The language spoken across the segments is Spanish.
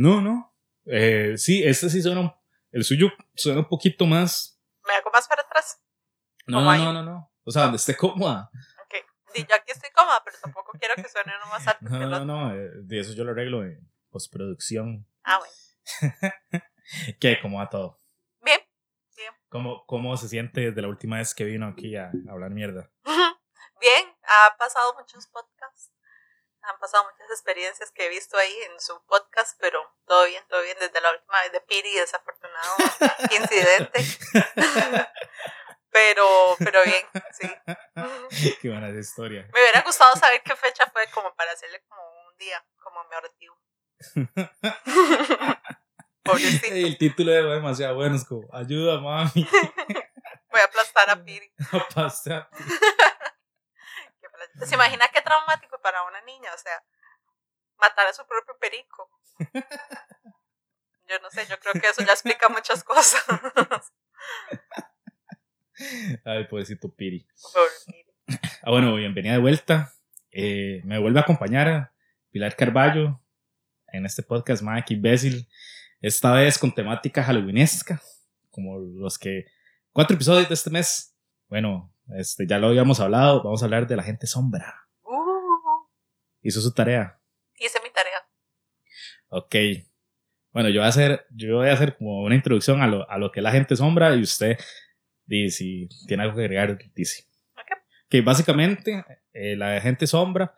No, no. Eh, sí, este sí suena. El suyo suena un poquito más. ¿Me hago más para atrás? No, no, no, no, no. O sea, donde esté cómoda. Ok. Di, yo aquí estoy cómoda, pero tampoco quiero que suene uno más alto No, que el no, otro. no. eh, De eso yo lo arreglo en postproducción. Ah, bueno. ¿Qué? ¿Cómo va todo? Bien. ¿Cómo, ¿Cómo se siente desde la última vez que vino aquí a hablar mierda? Bien, ha pasado muchos podcasts. Han pasado muchas experiencias que he visto ahí en su podcast, pero todo bien, todo bien. Desde la última vez de Piri, desafortunado incidente. pero, pero bien, sí. Qué buena historia. Me hubiera gustado saber qué fecha fue como para hacerle como un día conmemorativo. Pobrecito. El título es demasiado bueno. Es como, ayuda, mami. Voy a aplastar a Piri. Pla- ¿Se imagina qué traumático para una niña? O sea, matar a su propio perico. Yo no sé, yo creo que eso ya explica muchas cosas. Ay, pobrecito Piri. Ah, bueno, bienvenida de vuelta. Eh, me vuelve a acompañar Pilar Carballo en este podcast, Mike Imbécil. Esta vez con temática halloweenesca, como los que. Cuatro episodios de este mes. Bueno, este, ya lo habíamos hablado. Vamos a hablar de la gente sombra. Uh, Hizo su tarea. hice mi tarea. Ok. Bueno, yo voy a hacer, yo voy a hacer como una introducción a lo, a lo que es la gente sombra y usted dice si tiene algo que agregar, dice. Ok. Que básicamente eh, la gente sombra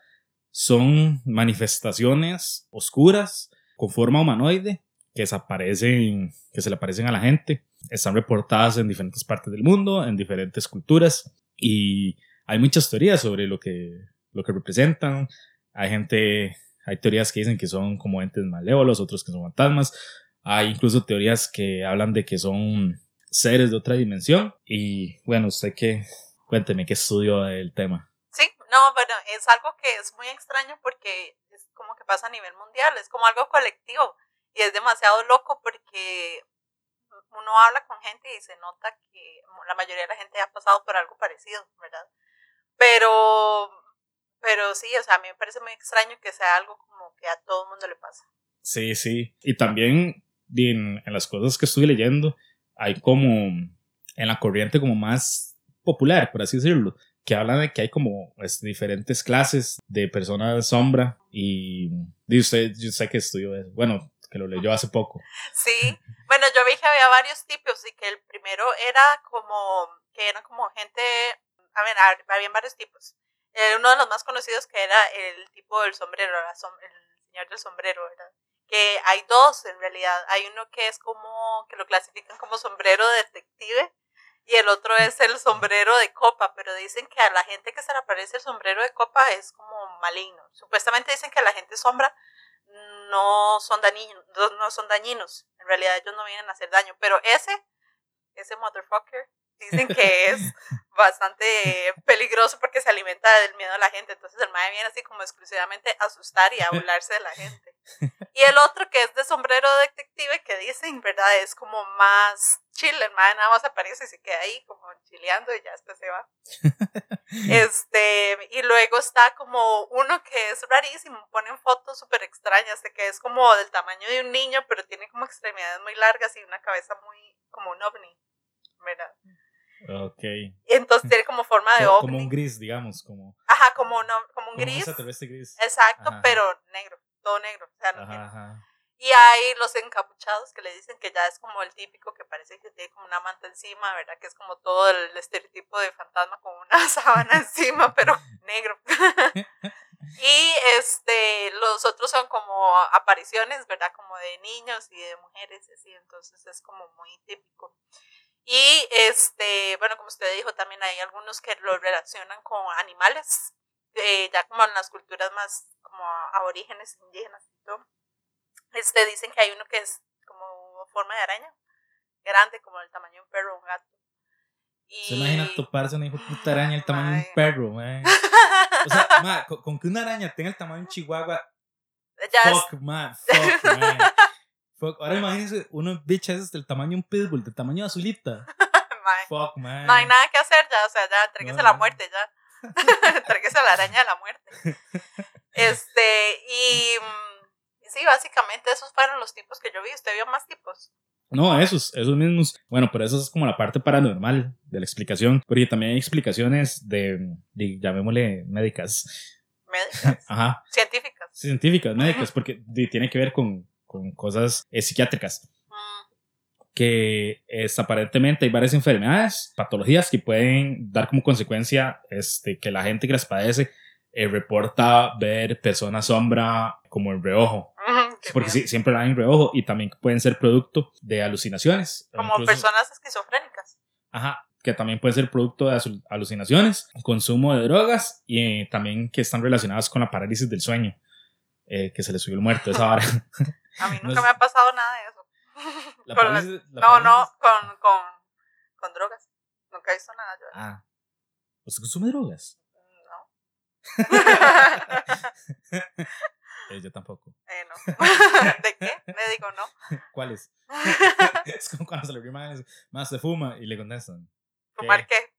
son manifestaciones oscuras con forma humanoide que desaparecen, que se le aparecen a la gente. Están reportadas en diferentes partes del mundo, en diferentes culturas y hay muchas teorías sobre lo que, lo que representan. Hay gente hay teorías que dicen que son como entes malévolos, otros que son fantasmas. Hay incluso teorías que hablan de que son seres de otra dimensión. Y bueno, usted que cuénteme qué estudió del tema. Sí, no, bueno, es algo que es muy extraño porque es como que pasa a nivel mundial, es como algo colectivo y es demasiado loco porque uno habla con gente y se nota que la mayoría de la gente ha pasado por algo parecido, ¿verdad? Pero, pero sí, o sea, a mí me parece muy extraño que sea algo como que a todo el mundo le pasa. Sí, sí. Y también en, en las cosas que estuve leyendo, hay como en la corriente como más popular, por así decirlo, que hablan de que hay como pues, diferentes clases de personas sombra y, di, usted, yo sé que estudió eso, bueno, que lo leyó hace poco. Sí, bueno, yo vi que había varios tipos y que el primero era como, que eran como gente, a ver, hab- habían varios tipos. Eh, uno de los más conocidos que era el tipo del sombrero, la el señor del sombrero, ¿verdad? Que hay dos en realidad. Hay uno que es como, que lo clasifican como sombrero detective y el otro es el sombrero de copa, pero dicen que a la gente que se le aparece el sombrero de copa es como maligno. Supuestamente dicen que a la gente sombra no son dañinos, no son dañinos. En realidad ellos no vienen a hacer daño, pero ese, ese motherfucker, dicen que es bastante peligroso porque se alimenta del miedo a la gente. Entonces el mae viene así como exclusivamente a asustar y a burlarse de la gente. Y el otro que es de sombrero detective que dicen, ¿verdad? Es como más chill, el mae nada más aparece y se queda ahí como chileando y ya después se va. Este, y luego está como uno que es rarísimo, ponen fotos súper extrañas, de que es como del tamaño de un niño, pero tiene como extremidades muy largas y una cabeza muy, como un ovni, ¿verdad? Ok. Entonces tiene como forma de ovni. Como un gris, digamos, como, Ajá, como, un o- como un como un gris. extraterrestre gris. Exacto, Ajá, pero negro, todo negro. O sea, no Ajá, ajá. Y hay los encapuchados que le dicen que ya es como el típico que parece que tiene como una manta encima, ¿verdad? Que es como todo el estereotipo de fantasma con una sábana encima, pero negro. y este, los otros son como apariciones, ¿verdad? Como de niños y de mujeres, así, entonces es como muy típico. Y este, bueno, como usted dijo, también hay algunos que lo relacionan con animales, eh, ya como en las culturas más como aborígenes, indígenas y todo. Este, dicen que hay uno que es como forma de araña, grande, como el tamaño de un perro o un gato. Y... ¿Se imagina toparse una hijo puta araña el tamaño de un perro, man? O sea, con, con que una araña tenga el tamaño de un chihuahua, ya es- fuck, man, fuck, man. Fuck. Ahora imagínense unos bichos del tamaño de un pitbull, del tamaño de azulita. Fuck, man. No hay nada que hacer ya, o sea, ya, entréguese No, a la muerte ya. entréguese a la araña de la muerte. Este, y mm, sí, básicamente esos fueron los tipos que yo vi. ¿Usted vio más tipos? No, esos, esos mismos. Bueno, pero eso es como la parte paranormal de la explicación, porque también hay explicaciones de, de llamémosle médicas. Médicas. Ajá. Científicas. Científicas, médicas, porque tiene que ver con, con cosas eh, psiquiátricas. Mm, que es, aparentemente hay varias enfermedades, patologías que pueden dar como consecuencia este, que la gente que las padece eh, reporta ver personas sombra como en reojo. Porque siempre la en reojo y también pueden ser producto de alucinaciones. Como incluso- personas esquizofrénicas. Ajá, que también pueden ser producto de alucinaciones, consumo de drogas y eh, también que están relacionadas con la parálisis del sueño, eh, que se le subió el muerto esa hora. A mí nunca me ha pasado nada de eso. La Con la- parálisis- la no, no, con, con, con drogas. Nunca he visto nada yo. Ah, ¿usted consume drogas? No. Eh, yo tampoco. Eh, no. ¿De qué? Le digo no. ¿Cuáles? es como cuando se le más, más se fuma y le contestan. ¿Fumar qué?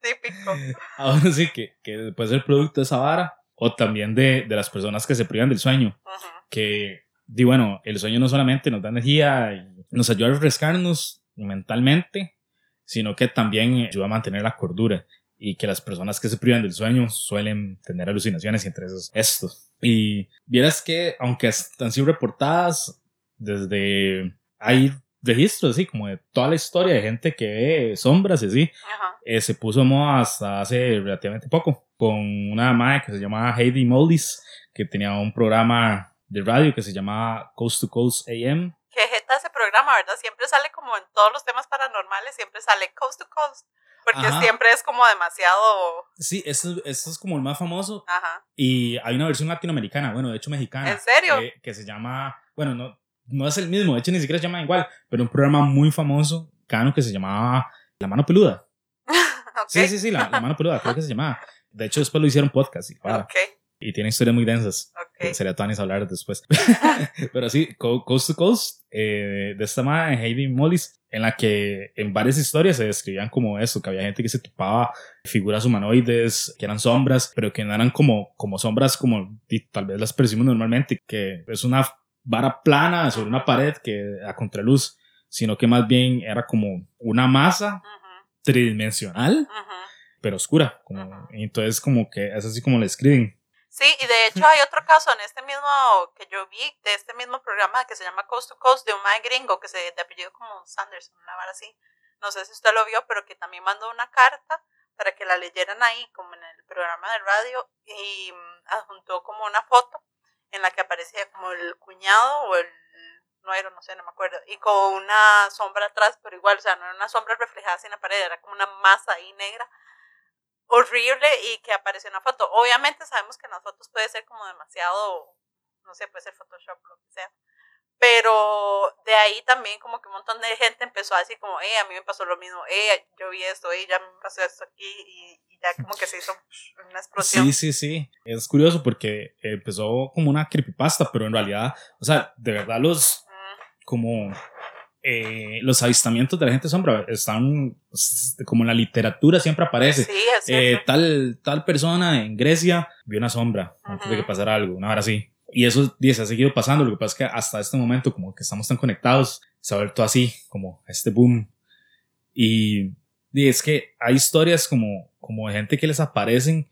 Típico. Ahora sí que, que puede ser producto de esa vara o también de, de las personas que se privan del sueño. Ujú. Que, di bueno, el sueño no solamente nos da energía y nos ayuda a refrescarnos mentalmente, sino que también ayuda a mantener la cordura. Y que las personas que se privan del sueño suelen tener alucinaciones y entre esos estos. Y vieras que, aunque han sido reportadas desde. Hay registros, así como de toda la historia de gente que ve sombras y así eh, se puso moda hasta hace relativamente poco con una madre que se llamaba Heidi Moldis que tenía un programa de radio que se llamaba Coast to Coast AM Que jeta ese programa, ¿verdad? Siempre sale como en todos los temas paranormales, siempre sale coast to coast. Porque Ajá. siempre es como demasiado. sí esto, esto es como el más famoso Ajá. y hay una versión latinoamericana bueno de hecho mexicana ¿En serio? eh, que se llama bueno no, no es el mismo de hecho ni siquiera se llama igual pero un programa muy famoso cano que se llamaba La Mano Peluda Ok. sí sí sí La, La Mano Peluda creo que se llamaba de hecho después lo hicieron podcast y, y tiene historias muy densas Ok. Sería Tanis hablar después. Pero sí, Co- Coast to Coast, eh, de esta madre, Heidi Mollis, en la que en varias historias se describían como eso, que había gente que se topaba figuras humanoides, que eran sombras, pero que no eran como, como sombras como tal vez las percibimos normalmente, que es una vara plana sobre una pared que a contraluz, sino que más bien era como una masa tridimensional, pero oscura. Como, y entonces como que es así como le escriben. Sí, y de hecho hay otro caso en este mismo que yo vi, de este mismo programa que se llama Coast to Coast, de un mae gringo que se de apellido como Sanderson, una vara así. No sé si usted lo vio, pero que también mandó una carta para que la leyeran ahí, como en el programa de radio, y mm, adjuntó como una foto en la que aparecía como el cuñado o el nuero, no sé, no me acuerdo, y con una sombra atrás, pero igual, o sea, no era una sombra reflejada en la pared, era como una masa ahí negra horrible y que apareció en la foto. Obviamente sabemos que en las fotos puede ser como demasiado, no sé, puede ser Photoshop, lo que sea. Pero de ahí también como que un montón de gente empezó a decir como, eh, a mí me pasó lo mismo, eh, yo vi esto, eh, ya me pasó esto aquí y, y ya como que se hizo una explosión. Sí, sí, sí. Es curioso porque empezó como una creepypasta, pero en realidad, o sea, de verdad los Mm, como eh, los avistamientos de la gente sombra están como en la literatura siempre aparece. Sí, es Eh, tal, tal persona en Grecia vio una sombra antes de que pasara algo, una hora así. Y eso dice, se ha seguido pasando. Lo que pasa es que hasta este momento, como que estamos tan conectados, se ha vuelto así, como este boom. Y, y es que hay historias como, como de gente que les aparecen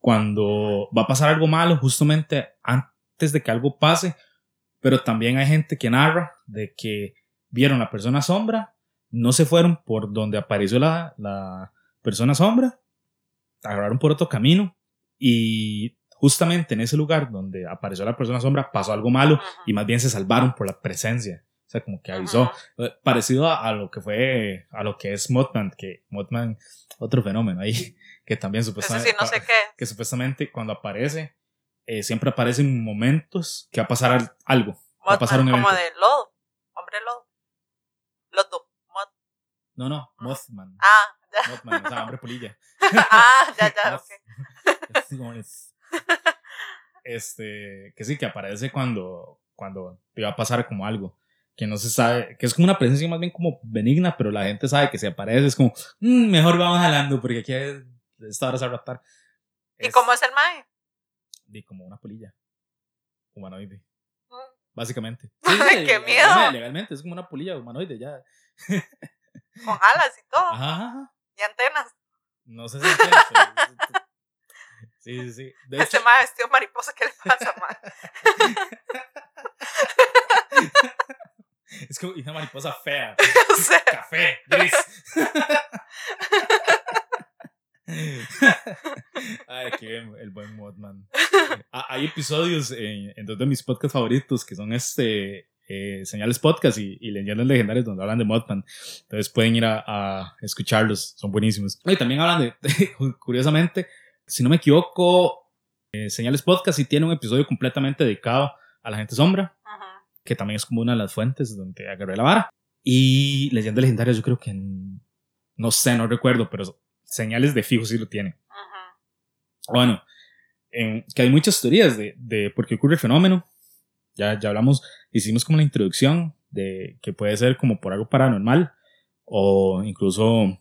cuando va a pasar algo malo, justamente antes de que algo pase. Pero también hay gente que narra de que vieron la persona sombra, no se fueron por donde apareció la, la persona sombra, agarraron por otro camino y justamente en ese lugar donde apareció la persona sombra pasó algo malo y más bien se salvaron por la presencia. O sea, como que avisó. Eh, Parecido a, a lo que fue, a lo que es Mothman, que Mothman, otro fenómeno ahí, que también supuestamente, sí, no sé qué. que supuestamente cuando aparece, eh, siempre aparecen momentos que va a pasar al- algo. Va a pasar un Mothman, como de lodo, hombre lodo. Lodo. Mod- No, no, Mothman. Ah, ya. Mothman, o sea, hombre polilla. ah, ya, ya, Moth. ok. Este, que sí, que aparece cuando, cuando te va a pasar como algo. Que no se sabe, que es como una presencia más bien como benigna, pero la gente sabe que si aparece es como, "Mm, mejor vamos jalando porque aquí esta hora se va a raptar. ¿Y Es- cómo es el mae? de como una polilla humanoide. Mm. Básicamente. ¡Ay, qué miedo! Legalmente, es como una polilla humanoide ya. Con alas y todo. Ajá. Y antenas. No sé si pero- Sí, sí, sí. De Este hecho, mae vestido mariposa, ¿qué le pasa, mae? es como una mariposa fea. o sea, Café, gris. Ay, qué bien, el buen Modman. Ah, Hay episodios en, en dos de mis podcasts favoritos que son este eh, Señales Podcast y, y Leyendas Legendarias donde hablan de Modman. Entonces pueden ir a, a escucharlos, son buenísimos. Y también hablan de, curiosamente, si no me equivoco, eh, Señales Podcast sí tiene un episodio completamente dedicado a la gente sombra ujú. que también es como una de las fuentes donde agarré la vara. Y Leyendas Legendarias, yo creo que en- no sé, no recuerdo, pero señales de fijo sí lo tiene. Bueno, en- que hay muchas teorías de, de por qué ocurre el fenómeno. Ya, ya hablamos, hicimos como una introducción de que puede ser como por algo paranormal o incluso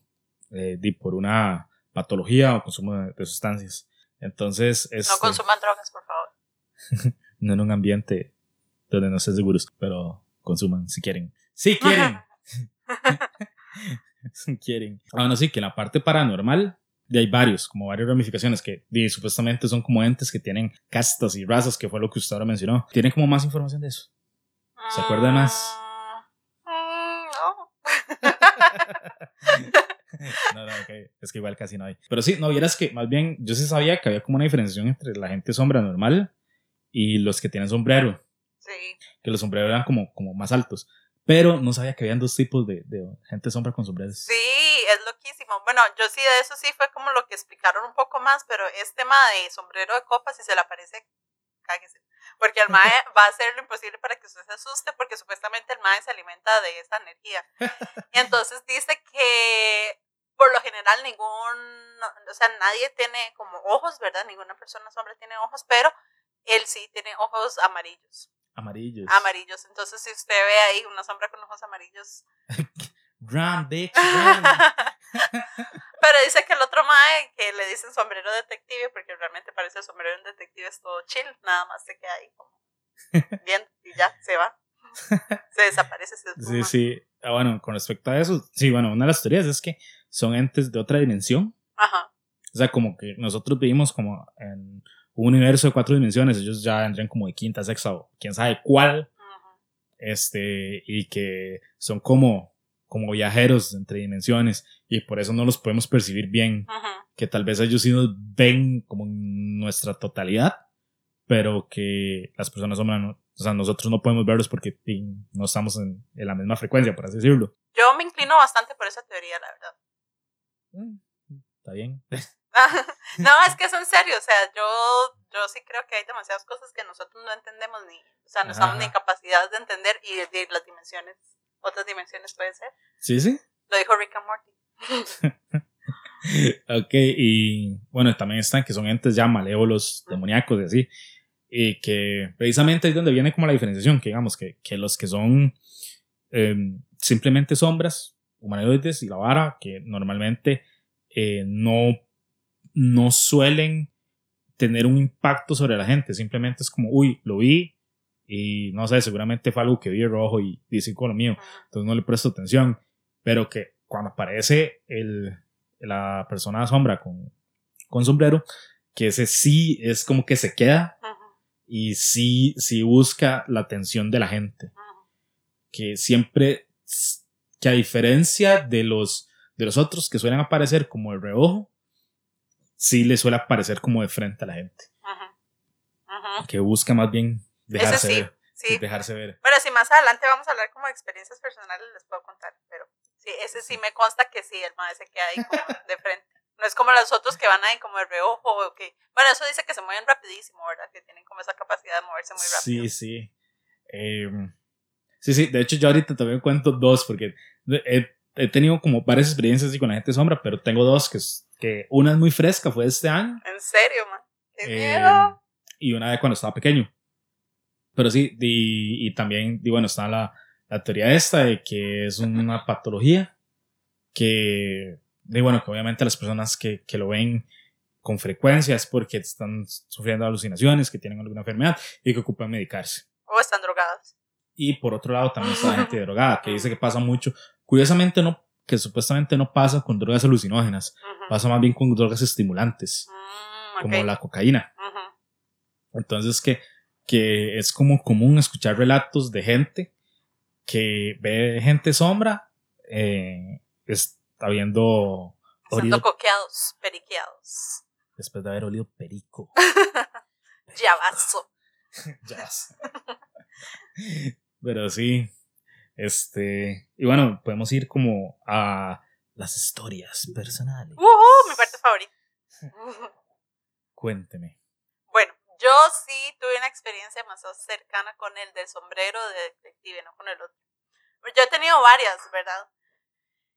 eh, por una patología o consumo de, de sustancias. Entonces, es No consuman drogas, por favor. no en un ambiente donde no estén seguros, pero consuman si quieren. Si quieren. si quieren. Bueno, sí, que en la parte paranormal de hay varios, como varias ramificaciones que di, supuestamente son como entes que tienen castas y razas, que fue lo que usted ahora mencionó. ¿Tienen como más información de eso? ¿Se acuerda más? Mm, mm, no. No, no, ok. Es que igual casi no hay. Pero sí, no vieras que más bien yo sí sabía que había como una diferenciación entre la gente sombra normal y los que tienen sombrero. Sí. que los sombreros eran como, como más altos. Pero no sabía que habían dos tipos de, de gente sombra con sombreros. Sí, es loquísimo. Bueno, yo sí de eso sí fue como lo que explicaron un poco más, pero es tema de sombrero de copas, si se le aparece, cáguese. Porque el mae va a hacer lo imposible para que usted se asuste, porque supuestamente el mae se alimenta de esa energía. Y entonces dice que por lo general ningún, o sea, nadie tiene como ojos, ¿verdad? Ninguna persona sombra tiene ojos, pero él sí tiene ojos amarillos. Amarillos. Amarillos. Entonces, si usted ve ahí una sombra con ojos amarillos, Run, bitch, run. Pero dice que el otro mae que le dicen sombrero detective, porque realmente parece el sombrero de un detective, es todo chill, nada más se queda ahí como viendo y ya se va. Se desaparece, se Sí, sí. Ah, bueno, con respecto a eso, sí, bueno, una de las teorías es que son entes de otra dimensión. Ajá. O sea, como que nosotros vivimos como en un universo de cuatro dimensiones, ellos ya vendrían como de quinta, sexta o quién sabe cuál, ujú. este, y que son como, como viajeros entre dimensiones y por eso no los podemos percibir bien. Ujú. que tal vez ellos sí nos ven como en nuestra totalidad, pero que las personas sombra no, o sea, nosotros no podemos verlos porque no estamos en, en la misma frecuencia, por así decirlo. Yo me inclino bastante por esa teoría, la verdad. Mm, Está bien. no, es que es en serio, o sea, yo, yo sí creo que hay demasiadas cosas que nosotros no entendemos ni, o sea, no estamos ni en Ajá. capacidad de entender y de, de las dimensiones, otras dimensiones pueden ser. Sí, sí. Lo dijo Rick and Morty. Ok, y bueno, también están que son entes ya malévolos, demoníacos y así. Y que precisamente ahí es donde viene como la diferenciación, que digamos que, que los que son em, simplemente sombras, humanoides y la vara, que normalmente eh, no, no suelen tener un impacto sobre la gente, simplemente es como, uy, lo vi y no sé, seguramente fue algo que vi rojo y dice con lo mío, entonces no le presto atención, pero que cuando aparece el, la persona sombra con, con sombrero, que ese sí es como que se queda y sí, sí busca la atención de la gente. Que siempre, que a diferencia de los, de los otros que suelen aparecer como de reojo, sí le suele aparecer como de frente a la gente, ujú. que busca más bien dejarse sí, ver, Sí. dejarse ver. Bueno, si más adelante vamos a hablar como de experiencias personales, les puedo contar, pero sí, ese sí me consta que sí, el mae se queda ahí como de frente. No es como los otros que van ahí como de reojo o que... Bueno, eso dice que se mueven rapidísimo, ¿verdad? Que tienen como esa capacidad de moverse muy rápido. Sí, sí. Em, sí, sí, de hecho yo ahorita también cuento dos porque he, he tenido como varias experiencias así con la gente sombra, pero tengo dos que, es- que una es muy fresca, fue este año. En serio, man. Qué Eh, miedo. y una de cuando estaba pequeño. Pero sí, di- y también, di, bueno, está la, la teoría esta de que es una patología que, di, bueno, que obviamente las personas que, que lo ven con frecuencia es porque están sufriendo alucinaciones, que tienen alguna enfermedad y que ocupan medicarse. O están drogados. Y por otro lado también está la gente drogada, que dice que pasa mucho. Curiosamente no, que supuestamente no pasa con drogas alucinógenas, pasa más bien con drogas estimulantes, mm, como la cocaína. Entonces que, que es como común escuchar relatos de gente que ve gente sombra, eh, está viendo... Olido, coqueados, periqueados. Después de haber olido perico. Llavazo. Llavazo. Pero sí, este, y bueno, podemos ir como a las historias personales. Uh, mi parte favorita. Cuénteme. Bueno, yo sí tuve una experiencia más cercana con el del sombrero de detective, no con el otro. Yo he tenido varias, ¿verdad?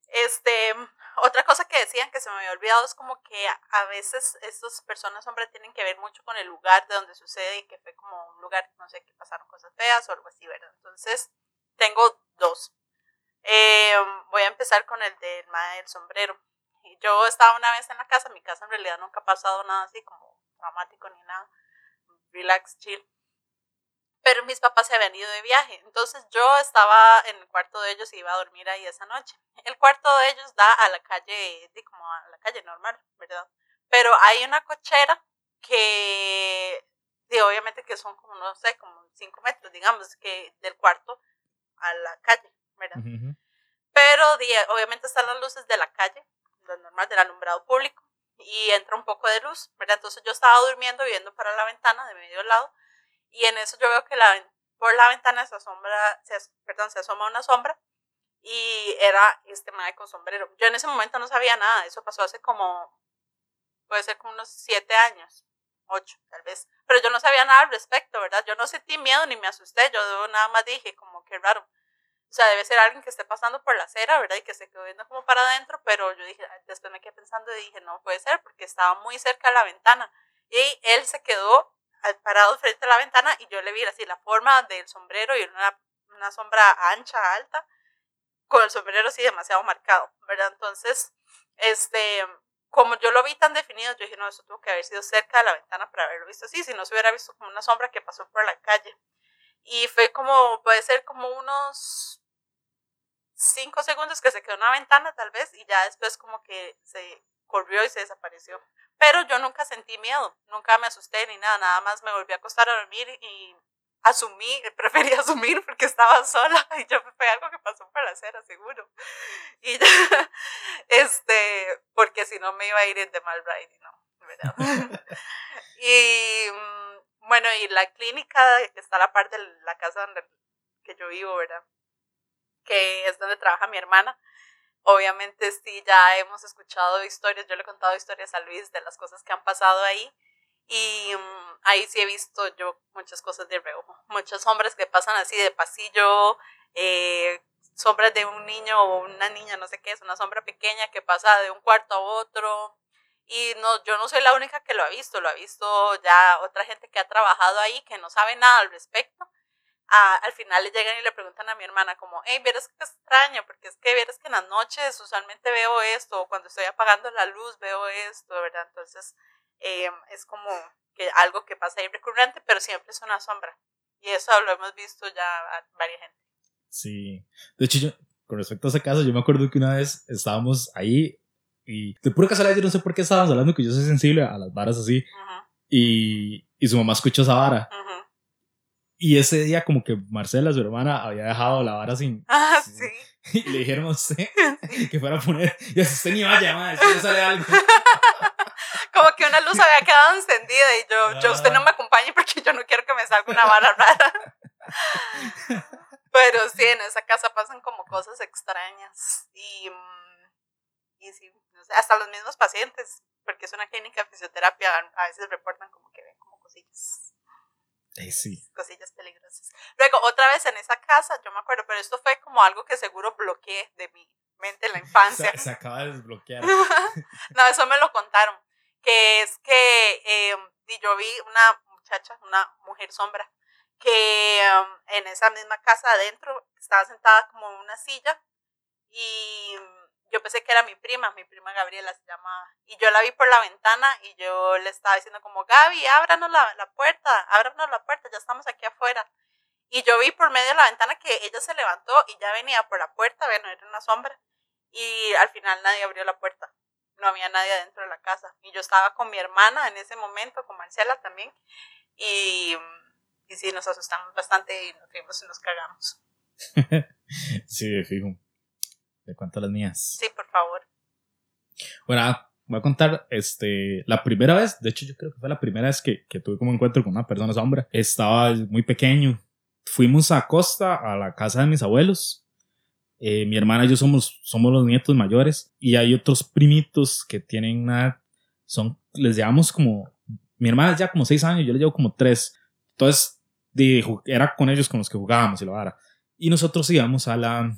Este, otra cosa que decían que se me había olvidado es como que a veces estas personas hombres tienen que ver mucho con el lugar de donde sucede y que fue como un lugar, no sé, que pasaron cosas feas o algo así, ¿verdad? Entonces, tengo dos. Eh, voy a empezar con el del del sombrero. Yo estaba una vez en la casa, en mi casa en realidad nunca ha pasado nada así como dramático ni nada. Relax, chill pero mis papás se habían ido de viaje. Entonces yo estaba en el cuarto de ellos y iba a dormir ahí esa noche. El cuarto de ellos da a la calle, como a la calle normal, ¿verdad? Pero hay una cochera que, obviamente que son como, no sé, como cinco metros, digamos, que del cuarto a la calle, ¿verdad? Pero obviamente están las luces de la calle, lo normal del alumbrado público, y entra un poco de luz, ¿verdad? Entonces yo estaba durmiendo, viendo para la ventana de medio lado, y en eso yo veo que la, por la ventana se asombra, se, perdón, se asoma una sombra y era este madre con sombrero. Yo en ese momento no sabía nada, eso pasó hace como, puede ser como unos siete años, ocho tal vez, pero yo no sabía nada al respecto, ¿verdad? Yo no sentí miedo ni me asusté, yo nada más dije como que raro. O sea, debe ser alguien que esté pasando por la acera, ¿verdad? Y que se quedó viendo como para adentro, pero yo dije, después me quedé pensando y dije, no puede ser, porque estaba muy cerca de la ventana. Y él se quedó parado frente a la ventana y yo le vi así la forma del sombrero y una, una sombra ancha, alta, con el sombrero así demasiado marcado, ¿verdad? Entonces, este, como yo lo vi tan definido, yo dije, no, eso tuvo que haber sido cerca de la ventana para haberlo visto así, si no se hubiera visto como una sombra que pasó por la calle. Y fue como, puede ser como unos cinco segundos que se quedó en una ventana tal vez y ya después como que se corrió y se desapareció. Pero yo nunca sentí miedo, nunca me asusté ni nada, nada más me volví a acostar a dormir y asumí, preferí asumir porque estaba sola y yo fue algo que pasó por la acera, seguro. Y este, porque si no me iba a ir de mal ride, no, ¿verdad? y mm, bueno, y la clínica está a la parte de la casa donde que yo vivo, ¿verdad? Que es donde trabaja mi hermana obviamente sí, ya hemos escuchado historias, yo le he contado historias a Luis de las cosas que han pasado ahí y mm, ahí sí he visto yo muchas cosas de reojo, muchos hombres que pasan así de pasillo, eh, sombras de un niño o una niña, no sé qué es, una sombra pequeña que pasa de un cuarto a otro. Y no, yo no soy la única que lo ha visto, lo ha visto ya otra gente que ha trabajado ahí que no sabe nada al respecto al final le llegan y le preguntan a mi hermana como, hey, vieras qué extraño, porque es que vieras que en las noches usualmente veo esto, o cuando estoy apagando la luz veo esto, ¿verdad? Entonces em, es como que algo que pasa ahí recurrente, pero siempre es una sombra. Y eso lo hemos visto ya a varias gente. Sí, de hecho yo, con respecto a ese caso, yo me acuerdo que una vez estábamos ahí y de pura casualidad yo no sé por qué estábamos hablando, que yo soy sensible a las varas así, y, y, su mamá escuchó esa vara. Y ese día como que Marcela, su hermana, había dejado la vara sin... Ah, sí. Y le dijeron a usted que fuera a poner... Y así usted ni vaya, madre, si sale algo. como que una luz había quedado encendida y yo, yo, usted no me acompañe porque yo no quiero que me salga una vara rara. Pero sí, en esa casa pasan como cosas extrañas. Y, mm, y sí, hasta los mismos pacientes, porque es una clínica de fisioterapia, a veces reportan como que ven como cosillas sí. Cosillas peligrosas. Luego, otra vez en esa casa, yo me acuerdo, pero esto fue como algo que seguro bloqueé de mi mente en la infancia. se, acaba de desbloquear. no, eso me lo contaron. Que es que em, yo vi una muchacha, una mujer sombra, que en esa misma casa adentro estaba sentada como en una silla y yo pensé que era mi prima, mi prima Gabriela se llamaba. Y yo la vi por la ventana y yo le estaba diciendo como, Gaby, ábranos la, la puerta, ábranos la puerta, ya estamos aquí afuera. Y yo vi por medio de la ventana que ella se levantó y ya venía por la puerta, bueno, era una sombra. Y al final nadie abrió la puerta. No había nadie dentro de la casa. Y yo estaba con mi hermana en ese momento, con Marcela también. Y, y sí, nos asustamos bastante y nos fuimos y nos cagamos. sí, fijo. ¿De cuánto las mías? Sí, por favor. Bueno, ah, voy a contar este, la primera vez, de hecho yo creo que fue la primera vez que, que tuve como encuentro con una persona sombra. Estaba muy pequeño. Fuimos a Costa, a la casa de mis abuelos. Eh, mi hermana y yo somos, somos los nietos mayores y hay otros primitos que tienen una, son, les llevamos como, mi hermana ya como seis años, yo le llevo como tres. Entonces, era con ellos con los que jugábamos y lo era. Y nosotros íbamos a la,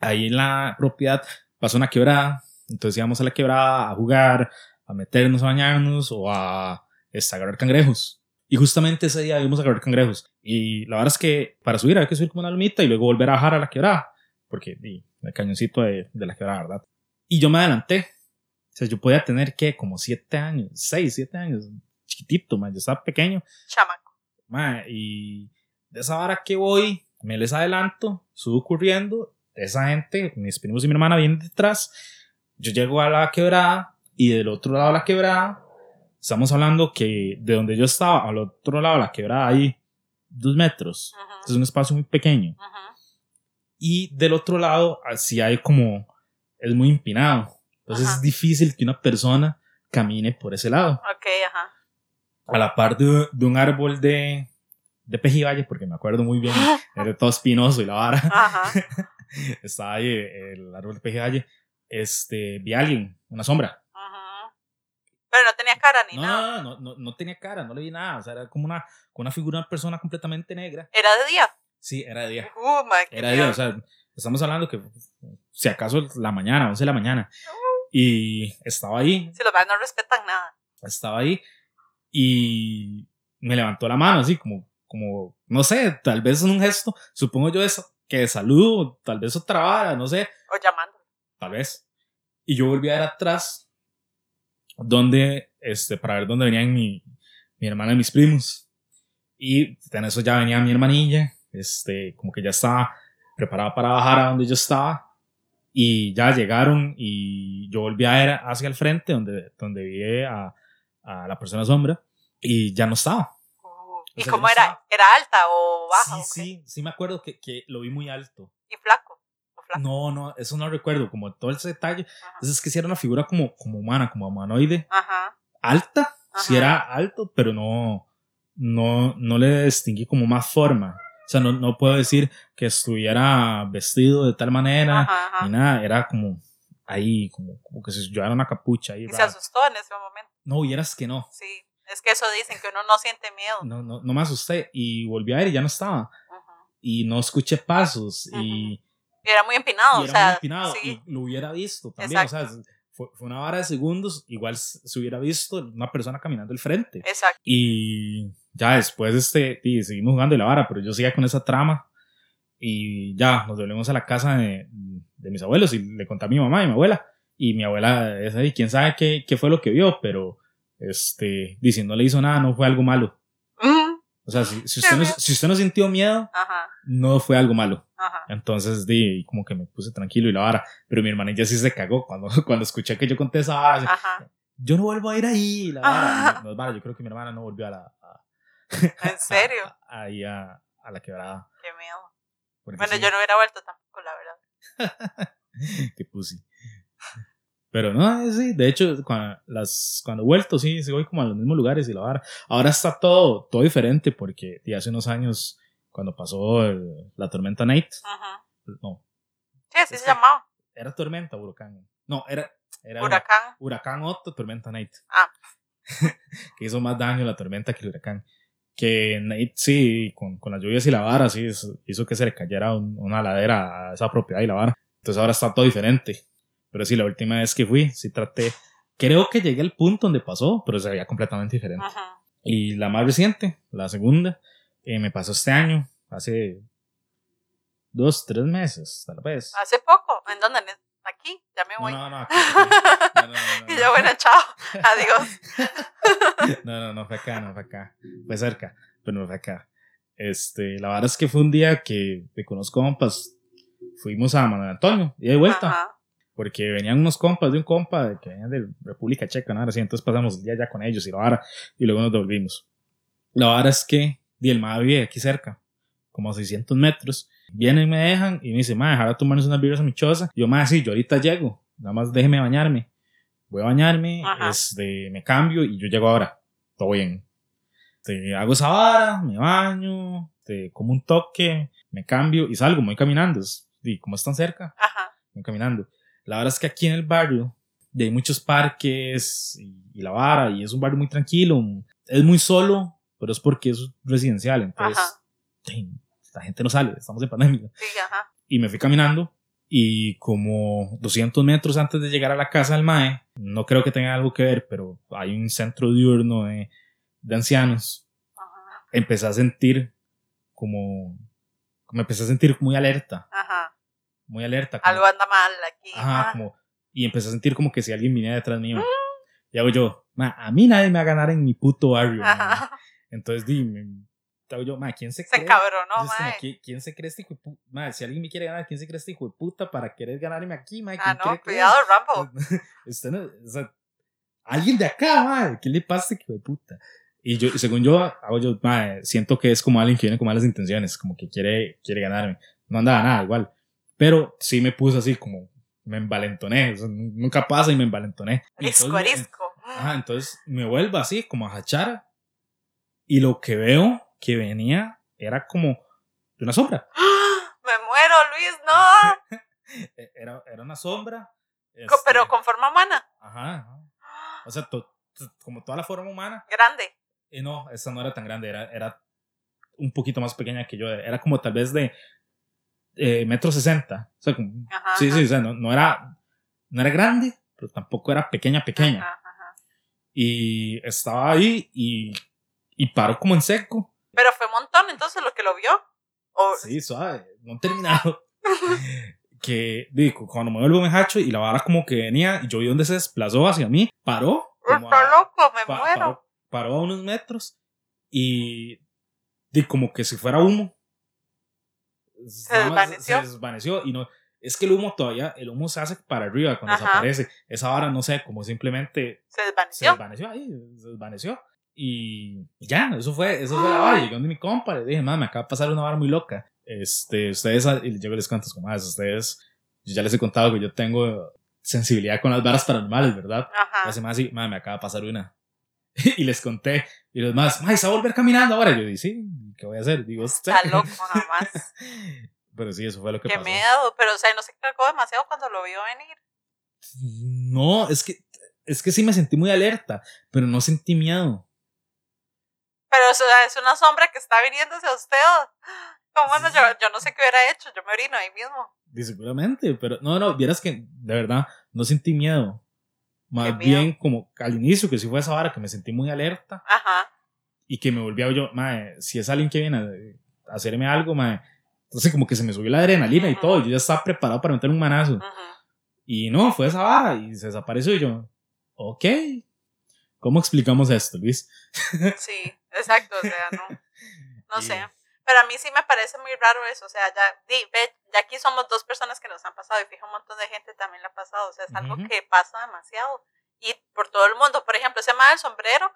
ahí en la propiedad pasó una quebrada, entonces íbamos a la quebrada a jugar, a meternos a bañarnos o a este, agarrar cangrejos. Y justamente ese día íbamos a agarrar cangrejos. Y la verdad es que para subir había que subir como una lomita y luego volver a bajar a la quebrada, porque el cañoncito de, de la quebrada, ¿verdad? Y yo me adelanté. O sea, yo podía tener que como siete años, seis, siete años, chiquitito, man. yo estaba pequeño. Chamaco. Man, y de esa hora que voy, me les adelanto, subo corriendo esa gente, mis primos y mi hermana vienen detrás, yo llego a la quebrada y del otro lado de la quebrada, estamos hablando que de donde yo estaba, al otro lado de la quebrada hay dos metros, es un espacio muy pequeño. Y del otro lado, así hay como, es muy empinado, entonces es difícil que una persona camine por ese lado. Ok, ajá. A la par de, de un árbol de, de pejibaye, porque me acuerdo muy bien, era todo espinoso y la vara. Ajá. estaba ahí el árbol de peje este, vi a alguien, una sombra. Pero no tenía cara ni no, nada. No, no, no, tenía cara, no le vi nada. O sea, era como una, una figura una persona completamente negra. ¿Era de día? Sí, era de día. Oh, era de día, o sea, estamos hablando que si acaso la mañana, 11 de la mañana. Y estaba ahí. Si los padres no respetan nada. Estaba ahí y me levantó la mano así como, como, no sé, tal vez en un gesto, supongo yo eso, que saludo, tal vez otra vara, no sé. O llamando. Tal vez. Y yo volví a ver atrás, donde, este, para ver dónde venían mi, mi hermana y mis primos. Y en eso ya venía mi hermanilla, este, como que ya estaba preparada para bajar a donde yo estaba. Y ya llegaron y yo volví a ver hacia el frente, donde, donde vi a, a la persona sombra, y ya no estaba. ¿Y cómo era? ¿Era alta o baja? Sí, sí, sí me acuerdo que, que, lo vi muy alto. ¿Y flaco? No, no, eso no recuerdo, como todo ese detalle. Entonces es que si era una figura como, como humana, como humanoide. Ajá. Alta, si era alto, pero no, no, no le distinguí como más forma. O sea, no, no puedo decir que estuviera vestido de tal manera, ni nada, era como ahí, como, como que se llevara una capucha ahí. ¿Y se asustó en ese momento? No, vieras que no. Sí. Es que eso dicen, que uno no siente miedo. No, no, no me asusté y volví a ver y ya no estaba. Y no escuché pasos y... era muy empinado, y era o sea, muy empinado y lo hubiera visto también, o sea, fue, fue, una vara de segundos, igual se hubiera visto una persona caminando al frente. Exacto. Y ya después este, y seguimos jugando la vara, pero yo seguía con esa trama y ya nos volvemos a la casa de, de mis abuelos y le conté a mi mamá y mi abuela. Y mi abuela es ahí, quién sabe qué, qué fue lo que vio, pero este, diciendo no le hizo nada, no fue algo malo. O sea, si, si, usted no, si, usted no, sintió miedo, no fue algo malo. Entonces, di, como que me puse tranquilo y la vara. Pero mi hermana ya sí se cagó cuando, cuando escuché que yo conté esa vara. Yo no vuelvo a ir ahí. La vara. No, vara. Yo creo que mi hermana no volvió a la. ¿En serio? ahí a, a, la quebrada. Qué miedo. bueno, yo no hubiera vuelto tampoco, la verdad. Qué pussy. Pero no, sí, de hecho, cuando, las, cuando he vuelto, sí, sí voy como a los mismos lugares y la vara. Ahora está todo, todo diferente porque de hace unos años, cuando pasó la tormenta Nate, Ajá. no. Sí, así se llamaba. Era tormenta, huracán. No, era, era huracán. huracán Otto, tormenta Nate. Ah. que hizo más daño la tormenta que el huracán. Que Nate, sí, con, con las lluvias y la vara, sí, hizo que se le cayera una ladera a esa propiedad y la vara. Entonces ahora está todo diferente pero sí, la última vez que fui, sí traté. Creo que llegué al punto donde pasó, pero se veía completamente diferente. Y la más reciente, la segunda, eh, me pasó este año, hace dos, tres meses, tal vez. ¿Hace poco? ¿En dónde? aquí, ya me voy. No, no, no, aquí. No, no, no, no, y no. yo, bueno, chao, adiós. No, no, no fue acá, no fue acá. Fue cerca, pero no fue acá. Este, la verdad es que fue un día que con los compas fuimos a Manuel Antonio y de vuelta. Ajá. Porque venían unos compas de un compa de- que venían de República Checa, ¿no? Ahora sí, entonces pasamos el día ya con ellos y la vara, y luego nos devolvimos. La vara es que, di el MAE vive aquí cerca, como a 600 metros. Vienen y me dejan y me dice, MAE, dejar a tomarnos unas birras a mi choza. Y yo, MAE, sí, yo ahorita llego, nada más déjeme bañarme. Voy a bañarme, Ajá. este, me cambio y yo llego ahora. Todo bien. Te hago esa vara, me baño, te como un toque, me cambio y salgo, me voy caminando. Es- Y como están cerca, Ajá. voy caminando. La verdad es que aquí en el barrio hay muchos parques y, y la vara y es un barrio muy tranquilo. Es muy solo, pero es porque es residencial. Entonces, la gente no sale, estamos en pandemia. Sí, ajá. Y me fui caminando y como 200 metros antes de llegar a la casa del MAE, no creo que tenga algo que ver, pero hay un centro diurno de, de ancianos. Ajá. Empecé a sentir como... Me empecé a sentir muy alerta, Ajá. Muy alerta. como- Algo anda mal aquí. Ajá, Ajá. como, y empecé a sentir como que si alguien viniera detrás mío. Mm. Y hago yo, ma, a mí nadie me va a ganar en mi puto barrio. ma". Ajá. Entonces dime, hago yo, ma, ¿quién se Se cree? "¿Qui- ¿Quién se cree este hijo de puta? Ma, si alguien me quiere ganar, ¿quién se cree este hijo de puta para querer ganarme aquí, ma? Ah, ¿Quién no, cuidado, es?" Rambo. Usted no, o sea, alguien de acá, ma, ¿qué le pasa hijo de puta? Y yo, según yo, hago yo, ma, siento que es como alguien que viene con malas intenciones, como que quiere, quiere ganarme. No andaba nada igual. Pero sí me puse así como, me envalentoné. o sea, nunca pasa y me envalentoné. Y Arisco, entonces me- arisco. Ajá, entonces me vuelvo así, como a hachar. Y lo que veo que venía era como de una sombra. Me muero, Luis, no. E- Era, era una sombra. Co- este, Pero con forma humana. Ajá, ajá. O sea, to- to- como toda la forma humana. Grande. Y no, esa no era tan grande, era, era un poquito más pequeña que yo. Era como tal vez de eh, metro sesenta. O sea, como- Ajá. sí, ajá. sí, o sea, no, no era, no era grande, pero tampoco era pequeña, pequeña. Ajá. Y estaba ahí y, y paró como en seco. Pero fue un montón, entonces, lo que lo vio. O, Sí, suave, no terminado. que digo, cuando me vuelvo me hacho y la vara como que venía, y yo vi donde se desplazó hacia mí, paró. como Está a- loco, me pa- muero. paró, paró a unos metros y, y como que si fuera humo. Más desvaneció. Se desvaneció y no. Es que el humo todavía, el humo se hace para arriba cuando Ajá. desaparece. Esa vara, no sé, como simplemente Se se desvaneció. desvaneció ahí, se desvaneció. Y y ya, eso fue, eso fue la vara. Llegué donde mi compa, le dije, mamá, me acaba de pasar una vara muy loca. Este, ustedes, y yo les cuento como, "Ah, ustedes, yo ya les he contado que yo tengo sensibilidad con las varas paranormales, ¿verdad? Y Ajá. hace más así, mamá, me acaba de pasar una. y les conté, y los más, mamá, ¿se va a volver caminando ahora? Yo dije, sí, ¿qué voy a hacer? Digo. Está loco, jamás. Pero sí, eso fue lo que Qué pasó. miedo. Pero, o sea, no se cagó demasiado cuando lo vio venir. No, es que, es que sí me sentí muy alerta, pero no sentí miedo. Pero, o sea, es una sombra que está viniéndose a usted. ¿Cómo no? Yo, yo no sé qué hubiera hecho. Yo me orino ahí mismo. Y seguramente, pero no, no, vieras que de verdad no sentí miedo. Más bien como al inicio, que sí fue esa vara, que me sentí muy alerta Ajá. y que me volví a yo, mae, si es alguien que viene a hacerme algo, mae, entonces como que se me subió la adrenalina y todo, y yo ya estaba preparado para meter un manazo. ujú. Y no, fue esa vara y se desapareció y yo, ok, ¿cómo explicamos esto, Luis? Sí, exacto. O sea, no. No Y- sé. Pero a mí sí me parece muy raro eso. O sea, ya, di, ve, ya aquí somos dos personas que nos han pasado y fijo un montón de gente también le ha pasado. O sea, es algo que pasa demasiado. Y por todo el mundo. Por ejemplo, ese mal del sombrero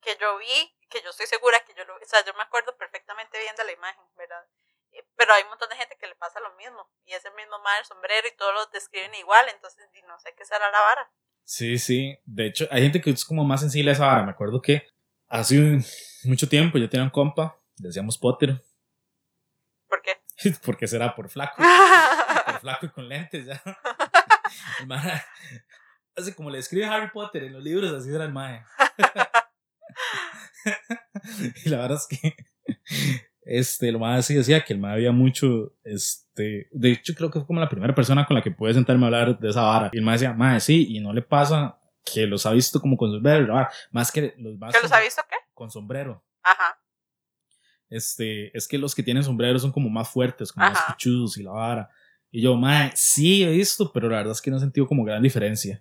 que yo vi, que yo estoy segura que yo lo O sea, yo me acuerdo perfectamente bien de la imagen, ¿verdad? Eh, Pero hay un montón de gente que le pasa lo mismo. Y es el mismo mal del sombrero y todos lo describen igual. Entonces, no sé qué será la vara. Sí, sí. De hecho, hay gente que es como más sensible a esa vara. Me acuerdo que hace mucho tiempo yo tenía un compa, decíamos Potter, ¿Por qué? porque será por flaco, por flaco y con lentes ya. El mae, así como le escribe Harry Potter en los libros, así era el mae. y la verdad es que este, el mae sí decía que el mae había mucho, este, de hecho creo que fue como la primera persona con la que pude sentarme a hablar de esa vara. Y el mae decía, mae, sí, y no le pasa que los ha visto como con sombrero, más que los más ¿Que los ha visto qué? con sombrero. Ajá. Este, es que los que tienen sombrero son como más fuertes, como más Ajá. pichudos y la vara. Y yo, mae, sí he visto, pero la verdad es que no he sentido como gran diferencia.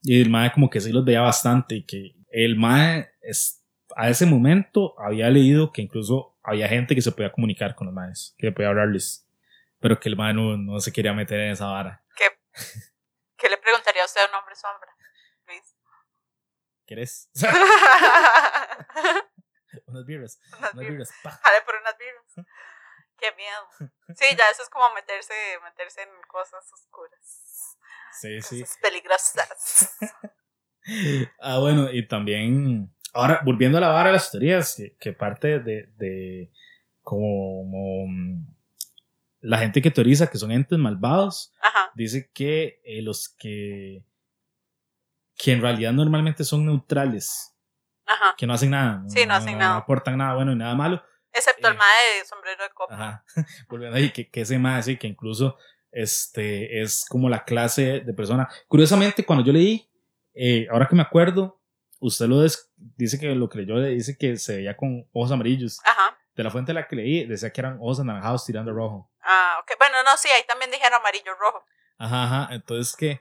Y el mae como que sí los veía bastante y que el mae es, a ese momento había leído que incluso había gente que se podía comunicar con los maes, que podía hablarles, pero que el mae no, no se quería meter en esa vara. ¿Qué, ¿Qué le preguntaría a usted a un hombre sombra, Luis? ¿Quieres? unas birras, Unas unas birras. birras, pa. Jale por unas birras. Qué miedo. Sí, ya eso es como meterse, meterse en cosas oscuras. Sí, sí. Cosas peligrosas. Ah, bueno, y también, ahora, volviendo a la vara de las teorías, que, que parte de, de como mm, la gente que teoriza que son entes malvados, Ajá. dice que eh, los que, que en realidad normalmente son neutrales, Ajá. que no hacen nada, Sí, no hacen nada. no aportan nada bueno y nada malo, Excepto el Eh. mae de sombrero de copa. Ajá. Volviendo ahí, que, que ese más, sí, que incluso este, es como la clase de persona. Curiosamente, cuando yo leí, eh, ahora que me acuerdo, usted lo des- dice que lo que leyó dice que se veía con ojos amarillos. Ajá. De la fuente de la que leí, decía que eran ojos anaranjados tirando rojo. Ah, ok. Bueno, no, sí, ahí también dijeron amarillo rojo. Ajá, ajá. Entonces que,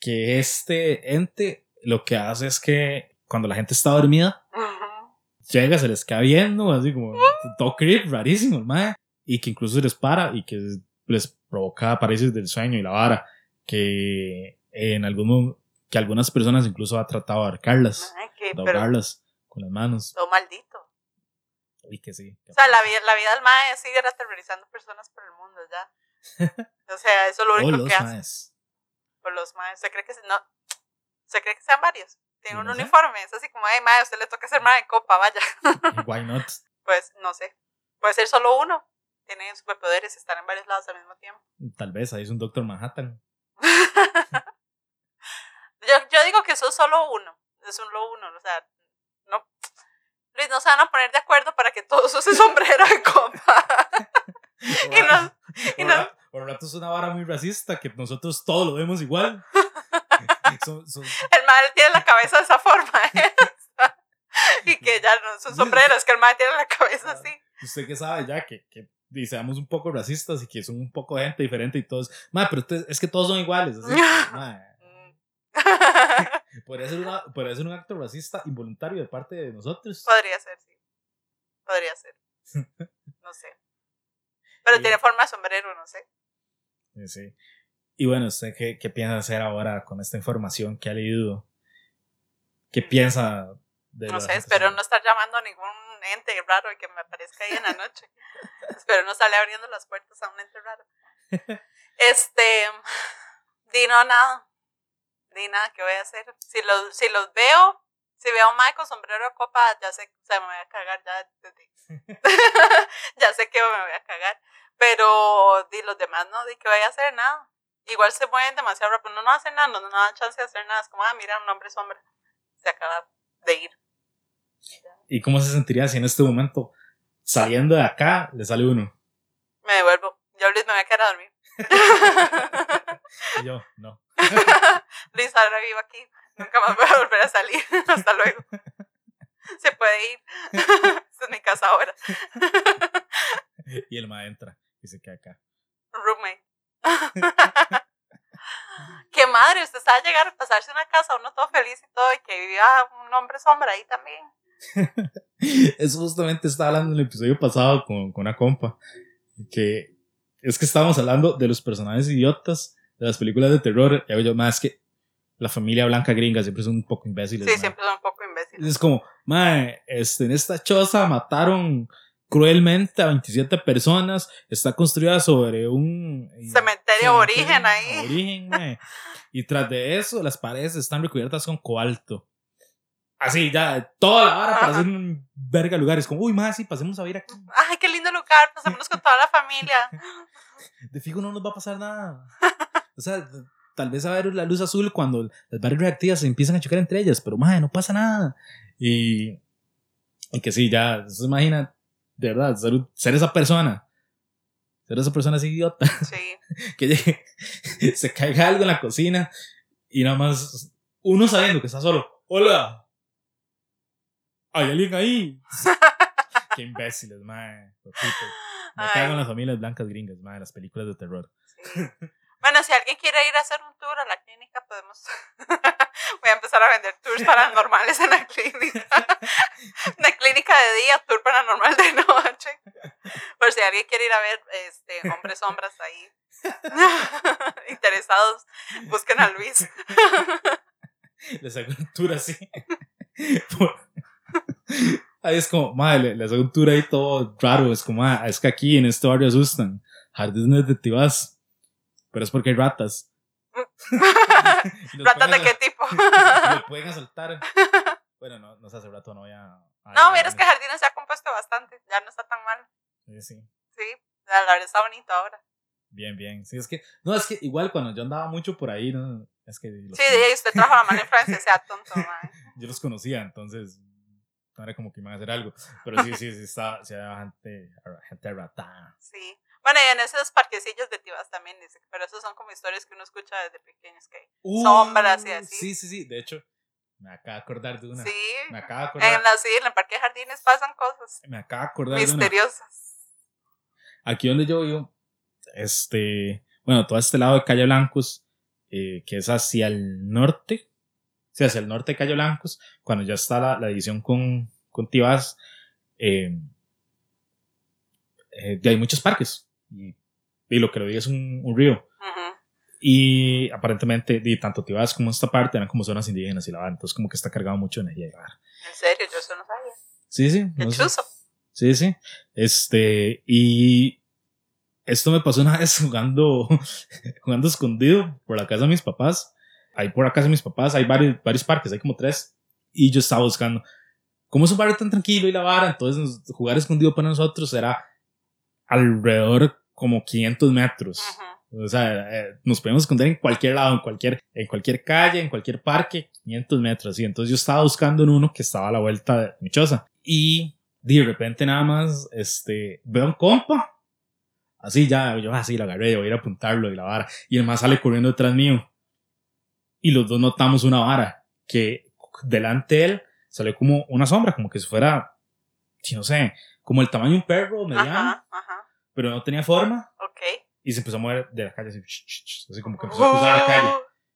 que este ente lo que hace es que cuando la gente está dormida, Ujú. llega, se les queda viendo, así como todo creep, rarísimo, el mae, y que incluso se les para y que les provoca parálisis del sueño y la vara, que en algún que algunas personas incluso ha tratado de ahorcarlas, Ay, que- de pero ahogarlas con las manos, todo maldito. y que sí. O sea, la vida, la vida del mae sigue aterrorizando personas por el mundo ya. O sea, eso es lo único los que hace. maes. Por los maes. ¿Se cree que se- no? ¿Se cree que sean varios? Tienen Yo un uniforme. Es así como, ay, a usted le toca ser mae de copa, vaya. Why not? Pues, no sé. Puede ser solo uno. Tienen superpoderes y están en varios lados al mismo tiempo. Tal vez ahí es un Doctor Manhattan. Yo, yo digo que eso es solo uno. Es solo uno. O sea, no. Luis, no se van a poner de acuerdo para que todos usen sombrero de copa. y no, y Por no- rato- por rato es una vara muy racista que nosotros todos lo vemos igual. Son- son- el mae tiene la cabeza de esa forma. ¿eh? y que ya no es un sombrero, es que el mae tiene la cabeza así. usted que sabe ya que, que y seamos un poco racistas y que son un poco de gente diferente y todos, ma, pero usted- es que todos son iguales, así, ma, Mm. podría ser, una, podría ser un acto racista involuntario de parte de nosotros. Podría ser, sí. Podría ser. No sé. Pero tiene forma de sombrero, no sé. Sí, sí. Y bueno, ¿usted qué, qué piensa hacer ahora con esta información que ha leído? ¿Qué piensa de No sé, espero no estar llamando a ningún ente raro y que me aparezca ahí en la noche. espero no estarle abriendo las puertas a un ente raro. Este, di no nada. Di nada, ¿qué voy a hacer? Si los, si los veo, si veo a con sombrero de copa, ya sé, o sea, me voy a cagar ya. ya sé que me voy a cagar. Pero di los demás no, di que voy a hacer nada. Igual se mueven demasiado rápido. No, no hacen nada, no, no dan chance de hacer nada. Es como, ah, mira, un hombre sombra. Se acaba de ir. ¿Y cómo se sentiría si en este momento, saliendo de acá, le sale uno? Me devuelvo. Yo, Luis, me voy a quedar a dormir. Y yo, no. Luis, ahora vivo aquí. Nunca más voy a volver a salir. Hasta luego. Se puede ir. Esta es mi casa ahora. Y el ma entra y se queda acá. Roommate. Qué madre, usted sabe llegar a pasarse una casa, uno todo feliz y todo, y que vivía un hombre sombra ahí también. Eso justamente estaba hablando en el episodio pasado con, con una compa. Que es que estábamos hablando de los personajes idiotas de las películas de terror. Y yo, más que la familia blanca gringa siempre son un poco imbéciles. Sí, mae". siempre son un poco imbéciles. Es como, mae, este, en esta choza mataron cruelmente a 27 personas. Está construida sobre un Cementerio aborigen ahí. aborigen, mae. Y tras de eso, las paredes están recubiertas con cobalto. Así, ya, toda la vara para hacer un verga lugares. Como, uy, más, sí, pasemos a ver aquí. Ay, qué lindo lugar, pasémonos con toda la familia. De fijo no nos va a pasar nada. O sea, tal vez a haber la luz azul cuando las barras reactivas se empiezan a chocar entre ellas, pero mae, no pasa nada. Y, y que sí, ya, se imagina, de verdad, ser, ser esa persona. Ser esa persona así idiota. Sí. Que llegue, se caiga algo en la cocina y nada más uno sabiendo que está solo. ¡Hola! ¿Hay alguien ahí? Qué imbéciles, mae. Me cago en las familias blancas gringas, mae, las películas de terror. Bueno, si alguien quiere ir a hacer un tour a la clínica, podemos. Voy a empezar a vender tours paranormales en la clínica. de clínica de día, tour paranormal de noche. Por si alguien quiere ir a ver este, hombres sombras ahí interesados, busquen a Luis. Les hago un tour así. Ahí es como, madre, les hago un tour ahí todo raro. Es como, ah, es que aquí en este barrio asustan. Jardines de Tibás pero es porque hay ratas. ¿Ratas de qué tipo? lo pueden asaltar. Bueno, no, no sé, hace rato no voy a... no, mira, es que Jardines se ha compuesto bastante, ya no está tan mal. Sí, sí. Sí, la verdad está bonito ahora. Bien, bien. Sí, es que, no, es que igual cuando yo andaba mucho por ahí, no, es que... Sí, usted trajo la mano en Francia, sea tonto, man. yo los conocía, entonces no era como que iban a hacer algo. Pero sí, sí, sí, está, sí, gente, gente rata. Sí. Bueno, y en esos parquecillos de Tibas también dice, pero esos son como historias que uno escucha desde pequeños, que uh, sombras y así. Sí, sí, sí, de hecho, me acaba de acordar de una. Sí, me acaba de acordar. En, la, sí, en el parque de jardines pasan cosas. Me acaba de acordar Misteriosas. De una. Aquí donde yo vivo, este, bueno, todo este lado de Calle Blancos, eh, que es hacia el norte, sí, hacia el norte de Calle Blancos, cuando ya está la, la división con, con Tibas, eh, eh, hay muchos parques y, lo que lo diga es un, río. Y aparentemente, y tanto Tibás como esta parte eran como zonas indígenas y la van, entonces como que está cargado mucho de energía. ¿En serio? Yo eso no sabía. Sí, sí. No Sí, sí. Este, y esto me pasó una vez jugando, jugando escondido por la casa de mis papás. Ahí por la casa de mis papás hay varios, varios parques, hay como tres. Y yo estaba buscando, como es un barrio tan tranquilo y la vara, entonces jugar escondido para nosotros era alrededor como 500 metros. O sea, eh, nos podemos esconder en cualquier lado, en cualquier, en cualquier calle, en cualquier parque, 500 metros. Y entonces yo estaba buscando en uno que estaba a la vuelta de mi choza. Y de repente nada más, este, veo un compa. Así ya, yo así lo agarré, voy a ir a apuntarlo y la vara. Y el más sale corriendo detrás mío. Y los dos notamos una vara que delante de él salió como una sombra, como que si fuera, si no sé, como el tamaño de un perro mediano. Ajá, ajá pero no tenía forma. Ok. Y se empezó a mover de la calle así, así como que empezó a cruzar la calle.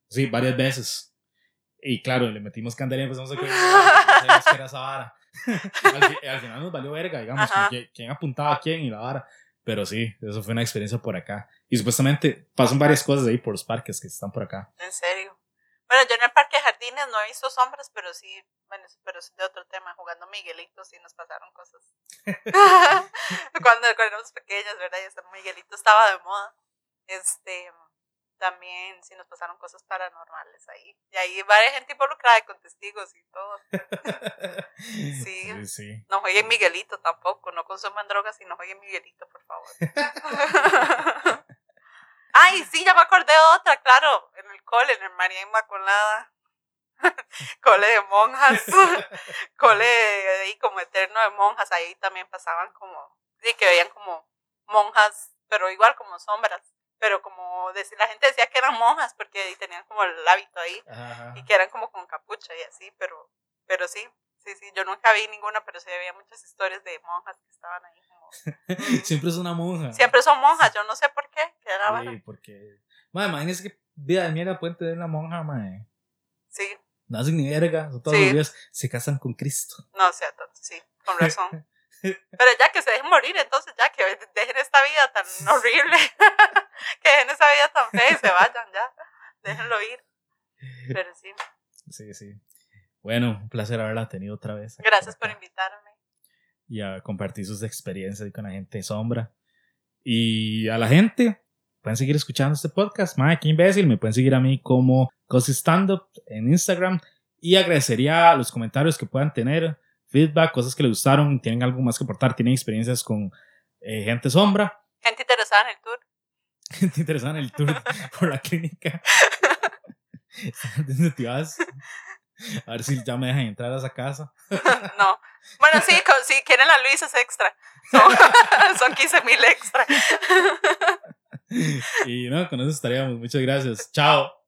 Sí, varias veces. Y claro, le metimos candela y empezamos a creer que era esa vara. al, final nos valió verga, digamos, quién apuntaba a quién y la vara. Pero sí, eso fue una experiencia por acá. Y supuestamente pasan varias cosas ahí por los parques que están por acá. ¿En serio? Bueno, yo en el parque de jardines no he visto sombras, pero sí, bueno, pero es de otro tema, jugando Miguelitos y nos pasaron cosas. cuando, éramos pequeños, ¿verdad? Y Miguelito estaba de moda. Este, también sí nos pasaron cosas paranormales ahí. Y ahí varias gente involucrada con testigos y todo. sí. sí, No jueguen Miguelito tampoco, no consuman drogas y no jueguen Miguelito, por favor. Ay, sí, ya me acordé de otra, claro, en el cole, en el María Inmaculada. cole de monjas, cole ahí como eterno de monjas, ahí también pasaban como, sí, que veían como monjas, pero igual como sombras, pero como decir, la gente decía que eran monjas porque tenían como el hábito ahí y que eran como con capucha y así, pero, pero sí, sí, sí, yo nunca vi ninguna, pero sí había muchas historias de monjas que estaban ahí Siempre es una monja. Siempre son monjas, yo no sé por qué. sí, porque. Madre, imagínese que vida de mierda puede tener una monja, madre. Sí. No hacen ni verga, todos los días se casan con Cristo. No, o sea, sí, con razón. Pero ya que se dejen morir, entonces ya que dejen esta vida tan horrible, que dejen esa vida tan fea y se vayan ya, déjenlo ir. Pero sí. Sí, sí. Bueno, un placer haberla tenido otra vez. Gracias por invitarme y a compartir sus experiencias con la gente de sombra. Y a la gente, pueden seguir escuchando este podcast. Madre, qué imbécil. Me pueden seguir a mí como Cosi Stand Up en Instagram. Y agradecería los comentarios que puedan tener, feedback, cosas que les gustaron, tienen algo más que aportar, tienen experiencias con eh, gente sombra. Gente interesada en el tour. Gente interesada en el tour por la clínica. Están desmotivadas. A ver si ya me dejan entrar a esa casa. no. Bueno, sí, si quieren la Luis es extra. Son, 15 mil extra. y no, con eso estaríamos. Muchas gracias. Chao.